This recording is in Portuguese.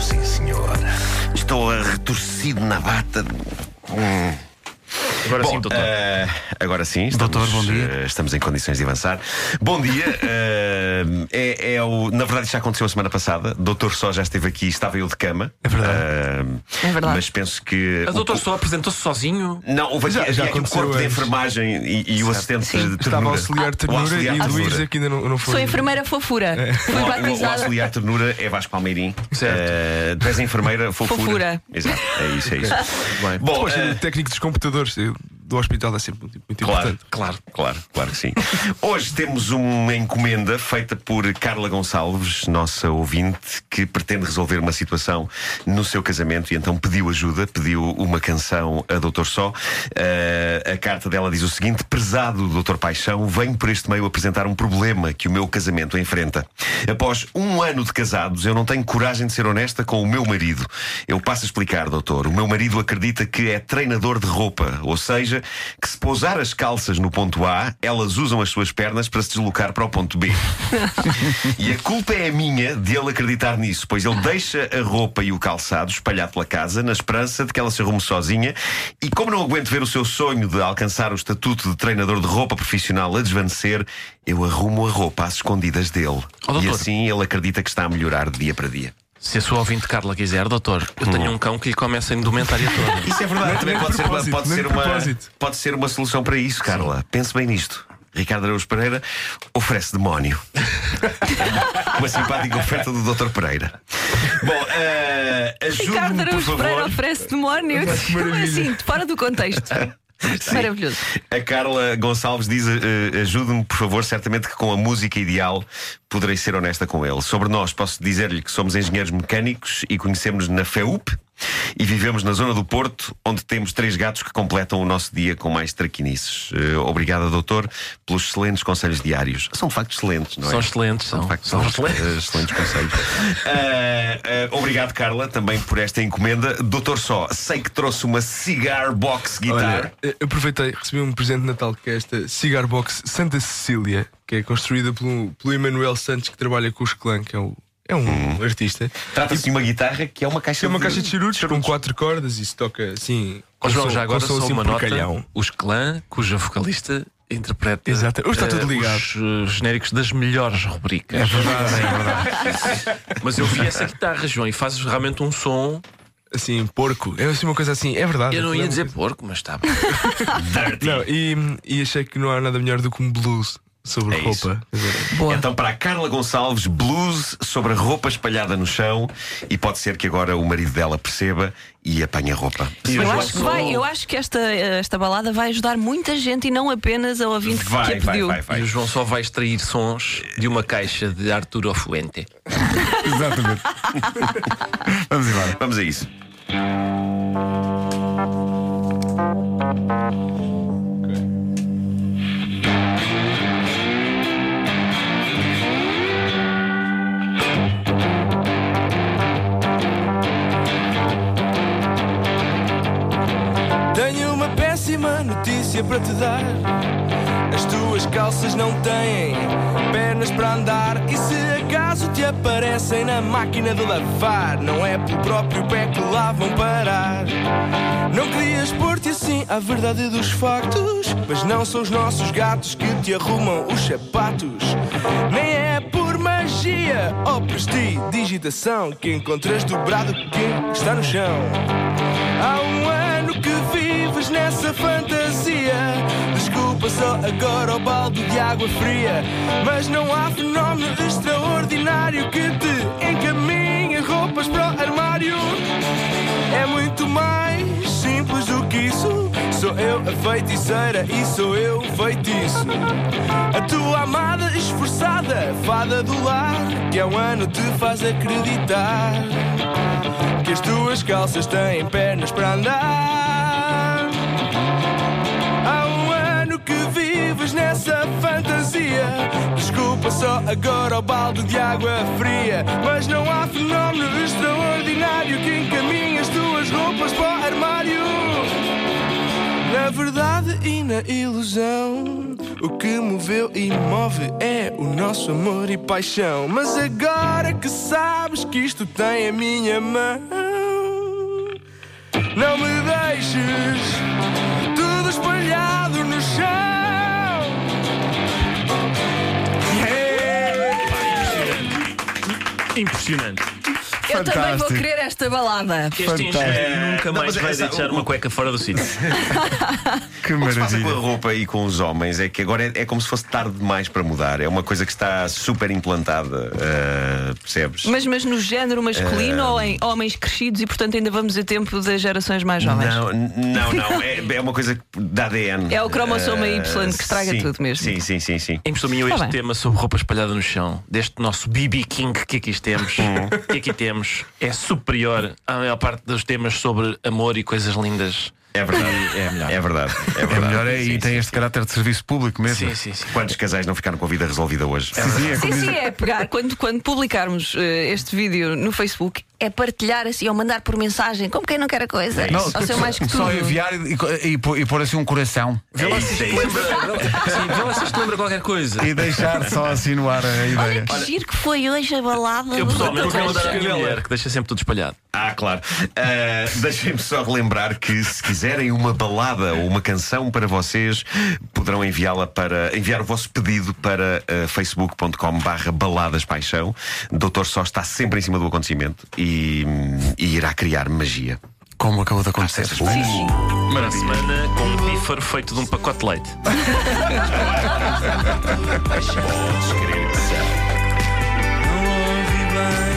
sim senhor. Estou retorcido na bata. Hum. Agora Bom, sim, doutor. eh, agora sim, estamos, Doutor, bom dia. eh, estamos em condições de avançar. Bom dia. eh, é, é o, na verdade, isso já aconteceu a semana passada. Doutor Só já esteve aqui, estava eu de cama. É verdade. Eh, É verdade. Mas penso que. A o- doutor só apresentou-se sozinho. Não, houve aqui, Já- já havia aqui o aconteceu corpo de antes. enfermagem e, e o assistente Sim. de Estava ternura. a auxiliar O ternura auxiliar e ternura. Luísa que ainda não, não foi. Sou enfermeira fofura. Fui O, o, o auxiliar ternura é Vasco Palmeirim. Certo. Eh, tu és enfermeira fofura. Fofura. Exato, é isso, é isso. Bem. Bom, Depois, eh, o técnico dos computadores eh, do hospital é sempre muito, muito Claro, importante. claro, claro, claro que sim. Hoje temos uma encomenda feita por Carla Gonçalves, nossa ouvinte, que pretende resolver uma situação no seu casamento e então pediu ajuda, pediu uma canção a Doutor Só. Eh, a carta dela diz o seguinte: Prezado Doutor Paixão, venho por este meio apresentar um problema que o meu casamento enfrenta. Após um ano de casados, eu não tenho coragem de ser honesta com o meu marido. Eu passo a explicar, doutor. O meu marido acredita que é treinador de roupa, ou seja, que se pousar as calças no ponto A, elas usam as suas pernas para se deslocar para o ponto B. e a culpa é minha de ele acreditar nisso, pois ele deixa a roupa e o calçado espalhado pela casa na esperança de que ela se arrume sozinha. E como não aguento ver o seu sonho de alcançar o estatuto de treinador de roupa profissional a desvanecer, eu arrumo a roupa às escondidas dele. Oh, e doutor. assim ele acredita que está a melhorar de dia para dia. Se a sua ouvinte Carla quiser, doutor, eu tenho um cão que lhe começa a indumentária toda. Isso é verdade, também pode ser, uma, pode, ser uma, pode ser uma solução para isso, Carla. Pense bem nisto. Ricardo Araújo Pereira oferece demónio. uma simpática oferta do Dr. Pereira. Bom, Ricardo ajude-me, por Araújo Pereira favor. oferece demónio. Como assim? Fora do contexto. Maravilhoso. A Carla Gonçalves diz: eh, ajude-me, por favor. Certamente que com a música ideal poderei ser honesta com ele. Sobre nós, posso dizer-lhe que somos engenheiros mecânicos e conhecemos na FEUP e vivemos na zona do Porto, onde temos três gatos que completam o nosso dia com mais traquinices. Eh, obrigada, doutor, pelos excelentes conselhos diários. São de facto excelentes, não é? São excelentes, São de são. facto São são excelentes. eh, excelentes conselhos. Eh, eh, obrigado, Carla, também por esta encomenda. Doutor Só, sei que trouxe uma cigar box guitar. Olha, aproveitei, recebi um presente de Natal que é esta Cigar Box Santa Cecília, que é construída pelo, pelo Emanuel Santos, que trabalha com os Clã, que é, o, é um artista. Trata-se de uma guitarra que é uma caixa É uma caixa de charutos com quatro cordas e se toca assim. Ó João, já agora com só uma nota: porcalhão. os clã, cuja vocalista interpreta Exato. Hoje está tudo eh, ligado. os eh, genéricos das melhores rubricas. É verdade, é verdade. Mas eu vi essa guitarra, João, e fazes realmente um som. Assim, porco. É assim uma coisa assim, é verdade. Eu não ia É dizer uma porco, mas está coisa- Não, e, e achei que não há nada melhor do que um blues sobre É roupa. Então, para a Carla Gonçalves, blues sobre a roupa espalhada no chão. E pode ser que agora o marido dela perceba e apanhe a roupa. Eu acho, que vai, eu acho que esta, esta balada vai ajudar muita gente e não apenas ao ouvinte Vai, que a pediu. vai, vai. E o João só vai extrair sons de uma caixa de Arturo Fuente. Exatamente. Vamos embora. Vamos a isso. Péssima notícia para te dar. As tuas calças não têm pernas para andar. E se acaso te aparecem na máquina de lavar, não é pelo próprio pé que lá vão parar. Não querias pôr-te assim à verdade dos factos. Mas não são os nossos gatos que te arrumam os sapatos. Nem é por magia ou prestidigitação que encontras dobrado quem está no chão. Há um vives nessa fantasia. Desculpa só agora o balde de água fria. Mas não há fenómeno extraordinário que te encaminhe roupas para o armário. É muito mais simples do que isso. Sou eu a feiticeira e sou eu o feitiço. A tua amada esforçada, fada do lar, que há um ano te faz acreditar que as tuas calças têm pernas para andar. Só agora o balde de água fria. Mas não há fenómeno extraordinário que encaminhe as tuas roupas para o armário. Na verdade e na ilusão, o que moveu e move é o nosso amor e paixão. Mas agora que sabes que isto tem a minha mão, não me deixes Impressionante. Eu também vou Fantástico. querer esta balada. Este engenheiro nunca Não, mais mas vai essa- deixar o- uma cueca fora do sítio. Que O que se passa com a maravilha. roupa e com os homens é que agora é, é como se fosse tarde demais para mudar. É uma coisa que está super implantada, ah, percebes? Mas, mas no género masculino ou em homens crescidos e, portanto, ainda vamos a tempo das gerações mais jovens? Não, n- não, não. É, é uma coisa da ADN. É o cromossoma Ah, Y que estraga sim, tudo mesmo. Sim, sim, sim, sim. Impressionou Tá este bem. tema sobre roupa espalhada no chão, deste nosso BB King que aqui temos, que aqui temos, é superior à maior parte dos temas sobre amor e coisas lindas. É verdade. É melhor. É verdade. É, É verdade. melhor é, Sim, e tem sim, este caráter de serviço público mesmo. Sim, sim, sim. Quantos casais não ficaram com a vida resolvida hoje? Sim, sim, é Sim, é pegar. Quando, quando publicarmos eh, este vídeo no Facebook, é partilhar assim ou mandar por mensagem, como quem não quer a coisa. Não, ao seu mais que tudo. só enviar e, e, pôr- e pôr assim um coração É é vê lá se isto lembra qualquer coisa. e deixar só assim no ar a Olha ideia. que giro que foi hoje a balada. Eu do pessoalmente Dr. vou mandar Alexandre. minha mulher, que deixa sempre tudo espalhado. Ah, claro. Ah, Deixem-me só relembrar que se quiserem uma balada ou uma canção para vocês, poderão enviá-la para enviar o vosso pedido para ah, facebook.com/barra baladaspaixão. Doutor Só está sempre em cima do acontecimento e, e irá criar magia. Como acabou de acontecer. Essas coisas. Para a semana, com um bífaro feito de um pacote de leite. Podes crer que sim. Não ouvi bem